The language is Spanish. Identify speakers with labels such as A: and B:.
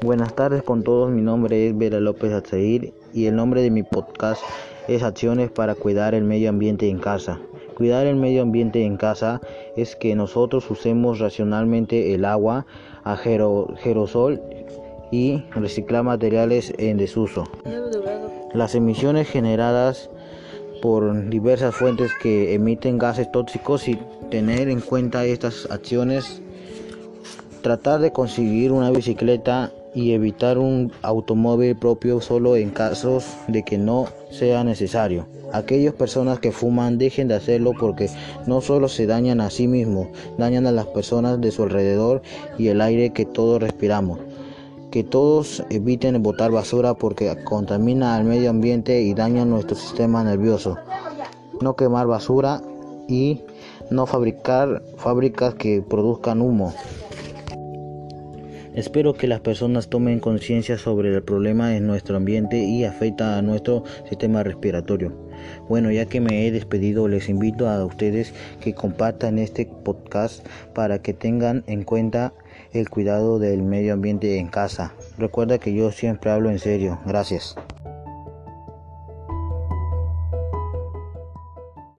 A: Buenas tardes con todos, mi nombre es Vera López Azair y el nombre de mi podcast es Acciones para cuidar el medio ambiente en casa. Cuidar el medio ambiente en casa es que nosotros usemos racionalmente el agua, aerosol y reciclar materiales en desuso. Las emisiones generadas por diversas fuentes que emiten gases tóxicos y tener en cuenta estas acciones tratar de conseguir una bicicleta y evitar un automóvil propio solo en casos de que no sea necesario. Aquellas personas que fuman dejen de hacerlo porque no solo se dañan a sí mismos, dañan a las personas de su alrededor y el aire que todos respiramos. Que todos eviten botar basura porque contamina al medio ambiente y daña nuestro sistema nervioso. No quemar basura y no fabricar fábricas que produzcan humo. Espero que las personas tomen conciencia sobre el problema en nuestro ambiente y afecta a nuestro sistema respiratorio. Bueno, ya que me he despedido, les invito a ustedes que compartan este podcast para que tengan en cuenta el cuidado del medio ambiente en casa. Recuerda que yo siempre hablo en serio. Gracias.